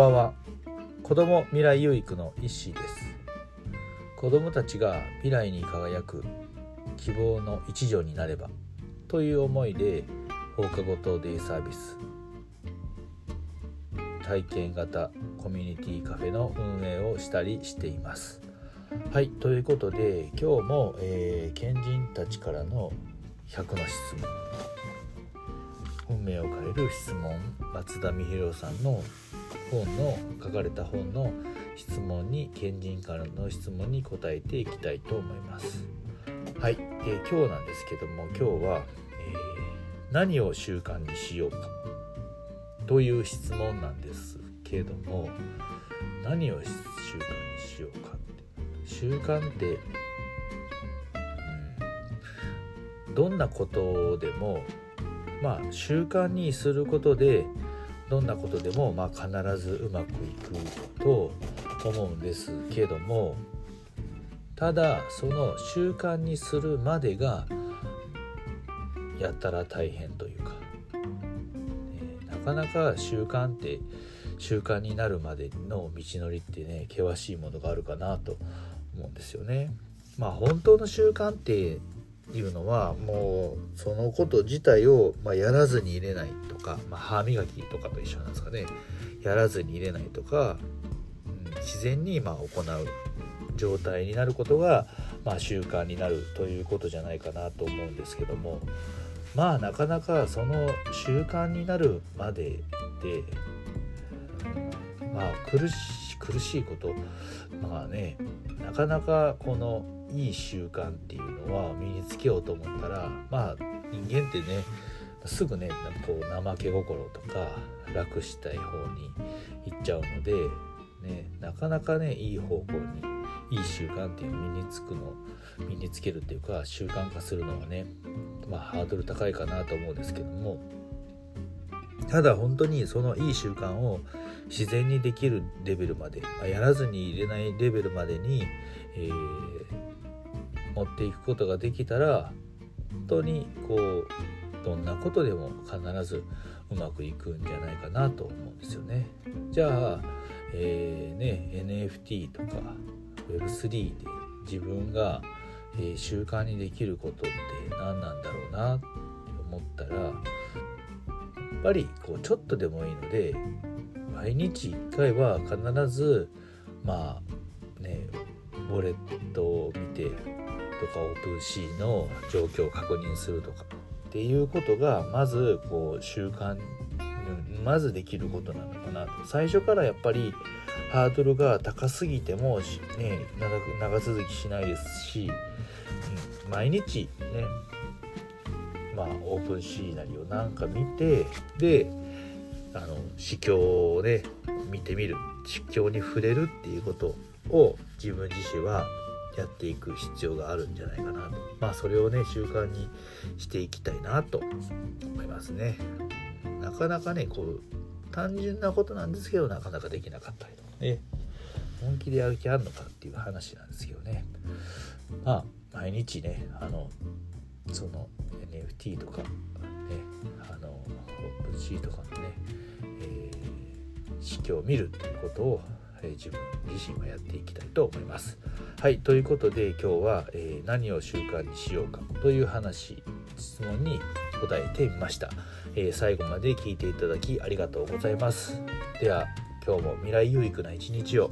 ばんは。子ども未来有育の石です。子どもたちが未来に輝く希望の一助になればという思いで放課後等デイサービス。体験型コミュニティカフェの運営をしたりしています。はいということで今日も、えー、賢人たちからの100の質問。運命を変える質問松田美弘さんの本の書かれた本の質問に賢人からの質問に答えていきたいと思います。はい。で今日なんですけども今日は、えー、何を習慣にしようかという質問なんですけども何を習慣にしようかって。習慣って、うん、どんなことでもまあ習慣にすることでどんなことでもまあ必ずうまくいくと思うんですけどもただその習慣にするまでがやったら大変というか、えなかなか習慣って習慣になるまでの道のりってね険しいものがあるかなと思うんですよね。まあ本当の習慣っていうのはもうそのこと自体を、まあ、やらずに入れないとか、まあ、歯磨きとかと一緒なんですかね。やらずに入れないとか、うん、自然にま行う状態になることが、まあ、習慣になるということじゃないかなと思うんですけども。まあなかなかその習慣になるまでで、まあ苦し苦しいことまあねなかなかこのいい習慣っていうのは身につけようと思ったらまあ人間ってねすぐねこう怠け心とか楽したい方に行っちゃうので、ね、なかなかねいい方向にいい習慣っていうのを身につくの身につけるっていうか習慣化するのはねまあハードル高いかなと思うんですけどもただ本当にそのいい習慣を自然にできるレベルまで、まあ、やらずに入れないレベルまでに、えー持っていくことができたら本当にこうどんなことでも必ずうまくいくんじゃないかなと思うんですよね。じゃあ、えー、ね、NFT とか Web3 で自分が、えー、習慣にできることって何なんだろうなって思ったらやっぱりこうちょっとでもいいので毎日1回は必ずまあウォレットを見てとかオープンシーの状況を確認するとかっていうことがまずこう習慣まずできることなのかなと。最初からやっぱりハードルが高すぎても、ね、長く長続きしないですし、うん、毎日ねまあオープンシーなりをなんか見てであの指標をね見てみる。指標に触れるっていうこと。を自分自身はやっていく必要があるんじゃないかなと。まあそれをね習慣にしていきたいなと思いますね。なかなかねこう単純なことなんですけどなかなかできなかったりとかね。本気でやる気あるのかっていう話なんですけどね。まあ毎日ねあのその NFT とかねあのオープンシーとかのね、えー、指標を見るっていうことをえ自分自身はやっていきたいと思います。はいということで今日は、えー、何を習慣にしようかという話質問に答えてみました、えー、最後まで聞いていただきありがとうございます。では今日も未来有益な一日を